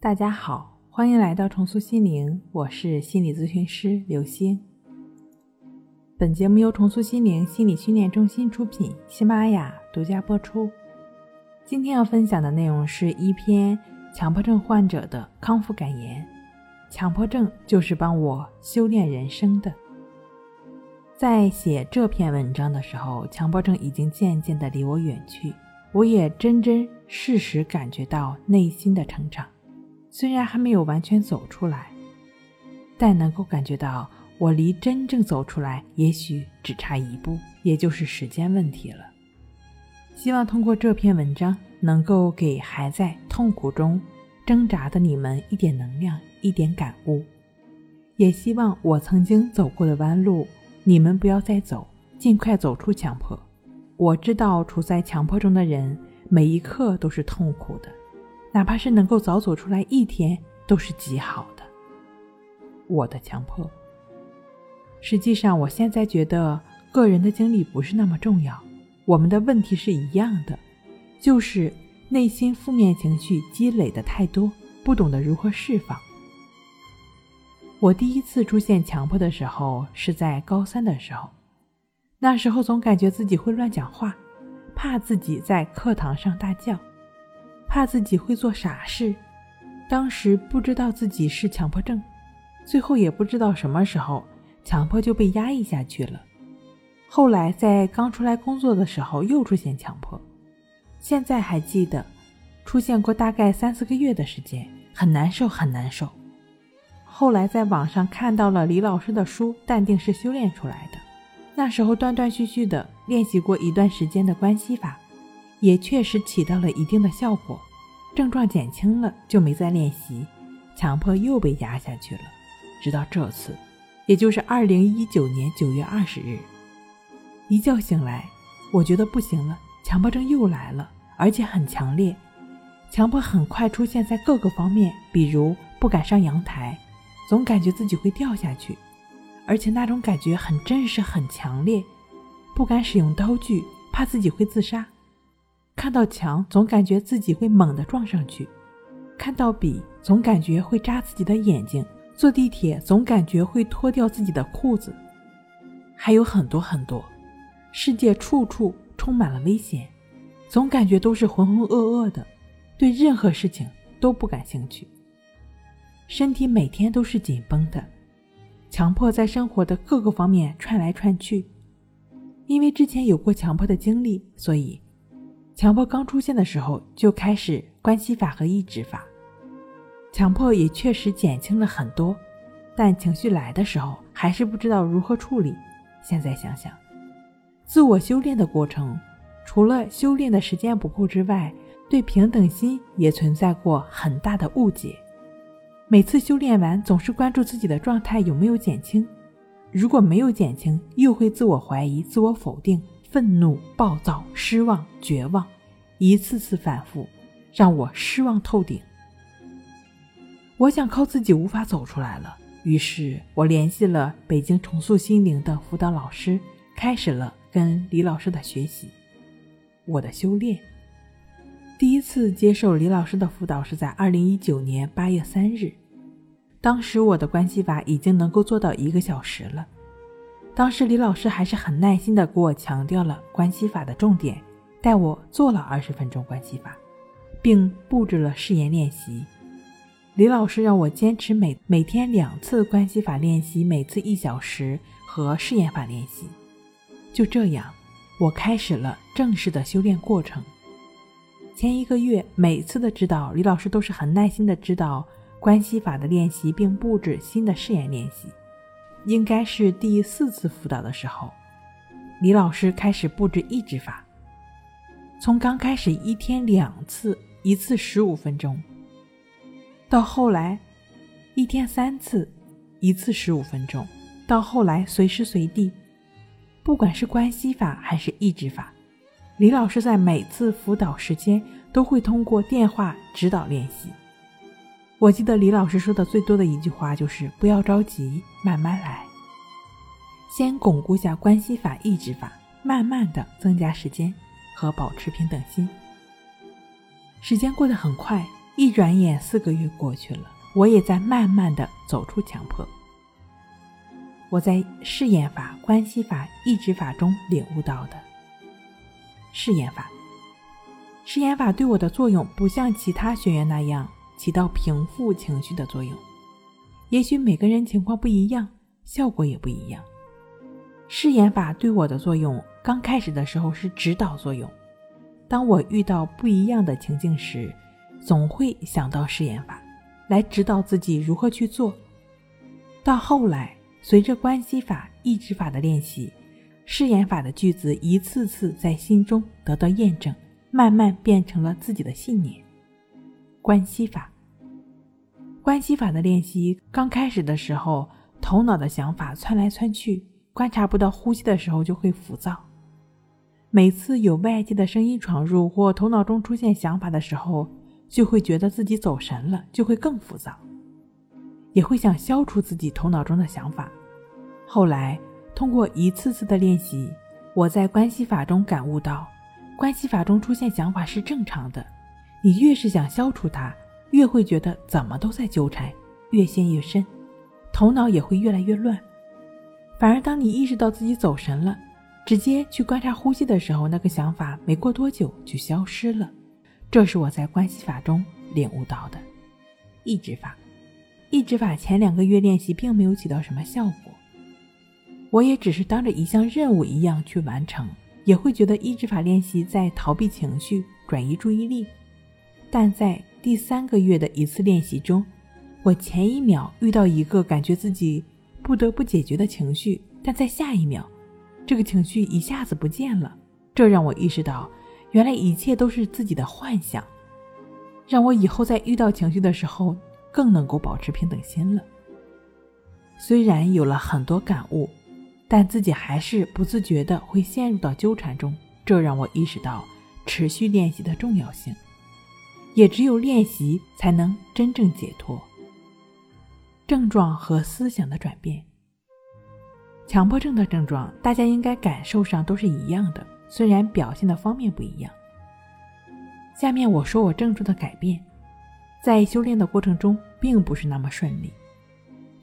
大家好，欢迎来到重塑心灵，我是心理咨询师刘星。本节目由重塑心灵心理训练中心出品，喜马拉雅独家播出。今天要分享的内容是一篇强迫症患者的康复感言。强迫症就是帮我修炼人生的。在写这篇文章的时候，强迫症已经渐渐的离我远去，我也真真实实感觉到内心的成长。虽然还没有完全走出来，但能够感觉到我离真正走出来，也许只差一步，也就是时间问题了。希望通过这篇文章，能够给还在痛苦中挣扎的你们一点能量，一点感悟。也希望我曾经走过的弯路，你们不要再走，尽快走出强迫。我知道处在强迫中的人，每一刻都是痛苦的。哪怕是能够早走出来一天，都是极好的。我的强迫，实际上我现在觉得个人的经历不是那么重要。我们的问题是一样的，就是内心负面情绪积累的太多，不懂得如何释放。我第一次出现强迫的时候是在高三的时候，那时候总感觉自己会乱讲话，怕自己在课堂上大叫。怕自己会做傻事，当时不知道自己是强迫症，最后也不知道什么时候强迫就被压抑下去了。后来在刚出来工作的时候又出现强迫，现在还记得出现过大概三四个月的时间，很难受很难受。后来在网上看到了李老师的书《淡定是修炼出来的》，那时候断断续续的练习过一段时间的关系法。也确实起到了一定的效果，症状减轻了，就没再练习，强迫又被压下去了。直到这次，也就是二零一九年九月二十日，一觉醒来，我觉得不行了，强迫症又来了，而且很强烈。强迫很快出现在各个方面，比如不敢上阳台，总感觉自己会掉下去，而且那种感觉很真实、很强烈。不敢使用刀具，怕自己会自杀。看到墙总感觉自己会猛地撞上去，看到笔总感觉会扎自己的眼睛，坐地铁总感觉会脱掉自己的裤子，还有很多很多。世界处处充满了危险，总感觉都是浑浑噩噩的，对任何事情都不感兴趣。身体每天都是紧绷的，强迫在生活的各个方面串来串去。因为之前有过强迫的经历，所以。强迫刚出现的时候就开始关系法和抑制法，强迫也确实减轻了很多，但情绪来的时候还是不知道如何处理。现在想想，自我修炼的过程，除了修炼的时间不够之外，对平等心也存在过很大的误解。每次修炼完，总是关注自己的状态有没有减轻，如果没有减轻，又会自我怀疑、自我否定。愤怒、暴躁、失望、绝望，一次次反复，让我失望透顶。我想靠自己无法走出来了，于是我联系了北京重塑心灵的辅导老师，开始了跟李老师的学习，我的修炼。第一次接受李老师的辅导是在二零一九年八月三日，当时我的关系法已经能够做到一个小时了。当时李老师还是很耐心的给我强调了关系法的重点，带我做了二十分钟关系法，并布置了试验练习。李老师让我坚持每每天两次关系法练习，每次一小时和试验法练习。就这样，我开始了正式的修炼过程。前一个月每次的指导，李老师都是很耐心的指导关系法的练习，并布置新的试验练习。应该是第四次辅导的时候，李老师开始布置抑制法。从刚开始一天两次，一次十五分钟，到后来一天三次，一次十五分钟，到后来随时随地，不管是关系法还是抑制法，李老师在每次辅导时间都会通过电话指导练习。我记得李老师说的最多的一句话就是“不要着急，慢慢来，先巩固下关系法、抑制法，慢慢的增加时间和保持平等心。”时间过得很快，一转眼四个月过去了，我也在慢慢的走出强迫。我在试验法、关系法、抑制法中领悟到的。试验法，试验法对我的作用不像其他学员那样起到平复情绪的作用。也许每个人情况不一样，效果也不一样。试验法对我的作用，刚开始的时候是指导作用。当我遇到不一样的情境时，总会想到试验法，来指导自己如何去做。到后来，随着关系法、意志法的练习，试验法的句子一次次在心中得到验证，慢慢变成了自己的信念。关系法，关系法的练习刚开始的时候，头脑的想法窜来窜去，观察不到呼吸的时候就会浮躁。每次有外界的声音闯入或头脑中出现想法的时候，就会觉得自己走神了，就会更浮躁。也会想消除自己头脑中的想法。后来通过一次次的练习，我在关系法中感悟到，关系法中出现想法是正常的。你越是想消除它，越会觉得怎么都在纠缠，越陷越深，头脑也会越来越乱。反而当你意识到自己走神了，直接去观察呼吸的时候，那个想法没过多久就消失了。这是我在关系法中领悟到的，抑制法。抑制法前两个月练习并没有起到什么效果，我也只是当着一项任务一样去完成，也会觉得抑制法练习在逃避情绪、转移注意力。但在第三个月的一次练习中，我前一秒遇到一个感觉自己不得不解决的情绪，但在下一秒，这个情绪一下子不见了。这让我意识到，原来一切都是自己的幻想，让我以后在遇到情绪的时候。更能够保持平等心了。虽然有了很多感悟，但自己还是不自觉的会陷入到纠缠中，这让我意识到持续练习的重要性。也只有练习才能真正解脱。症状和思想的转变，强迫症的症状，大家应该感受上都是一样的，虽然表现的方面不一样。下面我说我症状的改变。在修炼的过程中，并不是那么顺利，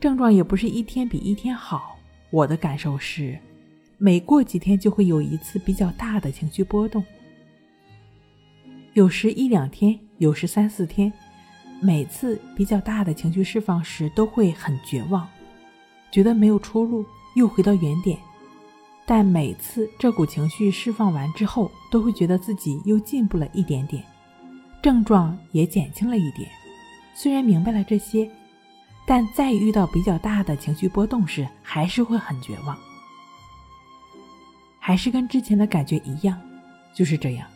症状也不是一天比一天好。我的感受是，每过几天就会有一次比较大的情绪波动，有时一两天，有时三四天。每次比较大的情绪释放时，都会很绝望，觉得没有出路，又回到原点。但每次这股情绪释放完之后，都会觉得自己又进步了一点点。症状也减轻了一点，虽然明白了这些，但再遇到比较大的情绪波动时，还是会很绝望，还是跟之前的感觉一样，就是这样，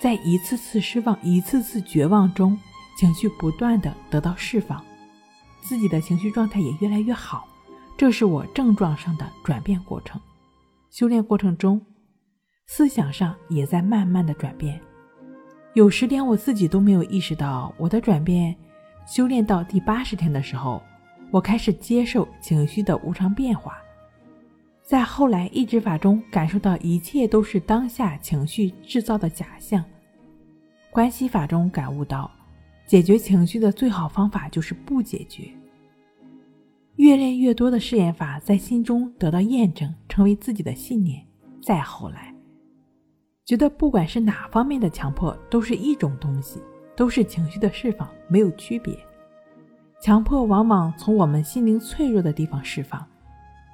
在一次次失望、一次次绝望中，情绪不断的得到释放，自己的情绪状态也越来越好，这是我症状上的转变过程。修炼过程中，思想上也在慢慢的转变。有时连我自己都没有意识到我的转变。修炼到第八十天的时候，我开始接受情绪的无常变化。在后来意志法中，感受到一切都是当下情绪制造的假象。关系法中感悟到，解决情绪的最好方法就是不解决。越练越多的试验法在心中得到验证，成为自己的信念。再后来。觉得不管是哪方面的强迫，都是一种东西，都是情绪的释放，没有区别。强迫往往从我们心灵脆弱的地方释放，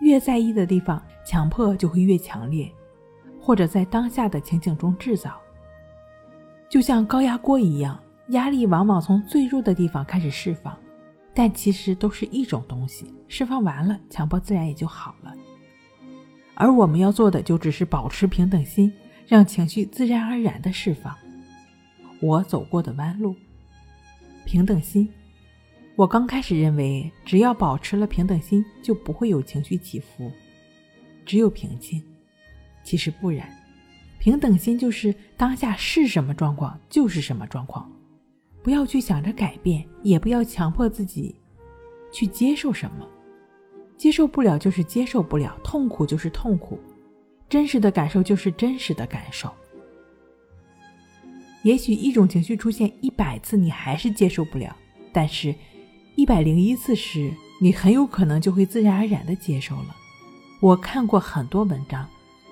越在意的地方，强迫就会越强烈，或者在当下的情景中制造。就像高压锅一样，压力往往从最弱的地方开始释放，但其实都是一种东西，释放完了，强迫自然也就好了。而我们要做的，就只是保持平等心。让情绪自然而然的释放。我走过的弯路，平等心。我刚开始认为，只要保持了平等心，就不会有情绪起伏，只有平静。其实不然，平等心就是当下是什么状况就是什么状况，不要去想着改变，也不要强迫自己去接受什么。接受不了就是接受不了，痛苦就是痛苦。真实的感受就是真实的感受。也许一种情绪出现一百次，你还是接受不了，但是，一百零一次时，你很有可能就会自然而然的接受了。我看过很多文章，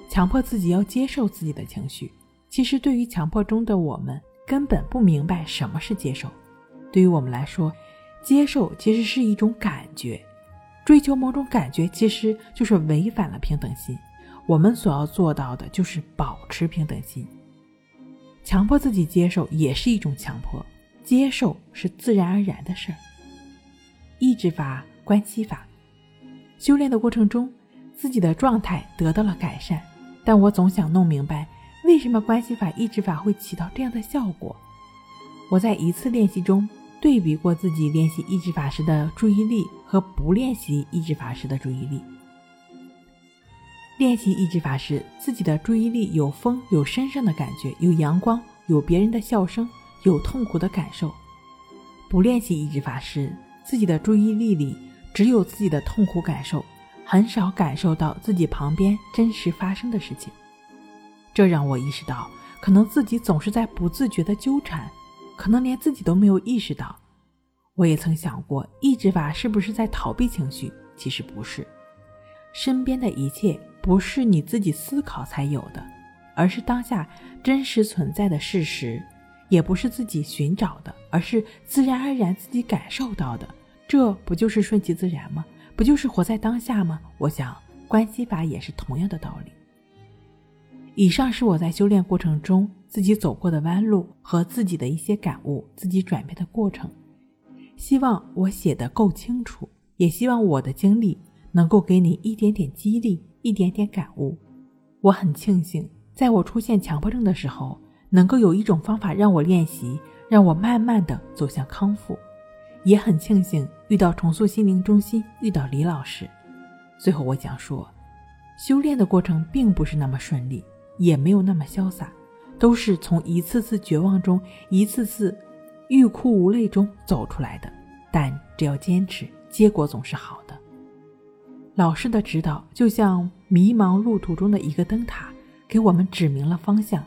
强迫自己要接受自己的情绪。其实，对于强迫中的我们，根本不明白什么是接受。对于我们来说，接受其实是一种感觉，追求某种感觉其实就是违反了平等心。我们所要做到的就是保持平等心。强迫自己接受也是一种强迫，接受是自然而然的事儿。意志法、关系法，修炼的过程中，自己的状态得到了改善，但我总想弄明白，为什么关系法、意志法会起到这样的效果。我在一次练习中对比过自己练习意志法时的注意力和不练习意志法时的注意力。练习意志法时，自己的注意力有风、有身上的感觉，有阳光，有别人的笑声，有痛苦的感受；不练习意志法时，自己的注意力里只有自己的痛苦感受，很少感受到自己旁边真实发生的事情。这让我意识到，可能自己总是在不自觉的纠缠，可能连自己都没有意识到。我也曾想过，抑制法是不是在逃避情绪？其实不是，身边的一切。不是你自己思考才有的，而是当下真实存在的事实；也不是自己寻找的，而是自然而然自己感受到的。这不就是顺其自然吗？不就是活在当下吗？我想，关系法也是同样的道理。以上是我在修炼过程中自己走过的弯路和自己的一些感悟，自己转变的过程。希望我写的够清楚，也希望我的经历能够给你一点点激励。一点点感悟，我很庆幸，在我出现强迫症的时候，能够有一种方法让我练习，让我慢慢的走向康复。也很庆幸遇到重塑心灵中心，遇到李老师。最后我想说，修炼的过程并不是那么顺利，也没有那么潇洒，都是从一次次绝望中，一次次欲哭无泪中走出来的。但只要坚持，结果总是好的。老师的指导就像迷茫路途中的一个灯塔，给我们指明了方向。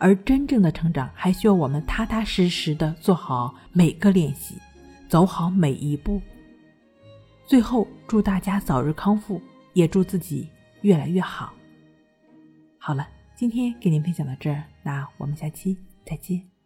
而真正的成长，还需要我们踏踏实实的做好每个练习，走好每一步。最后，祝大家早日康复，也祝自己越来越好。好了，今天给您分享到这儿，那我们下期再见。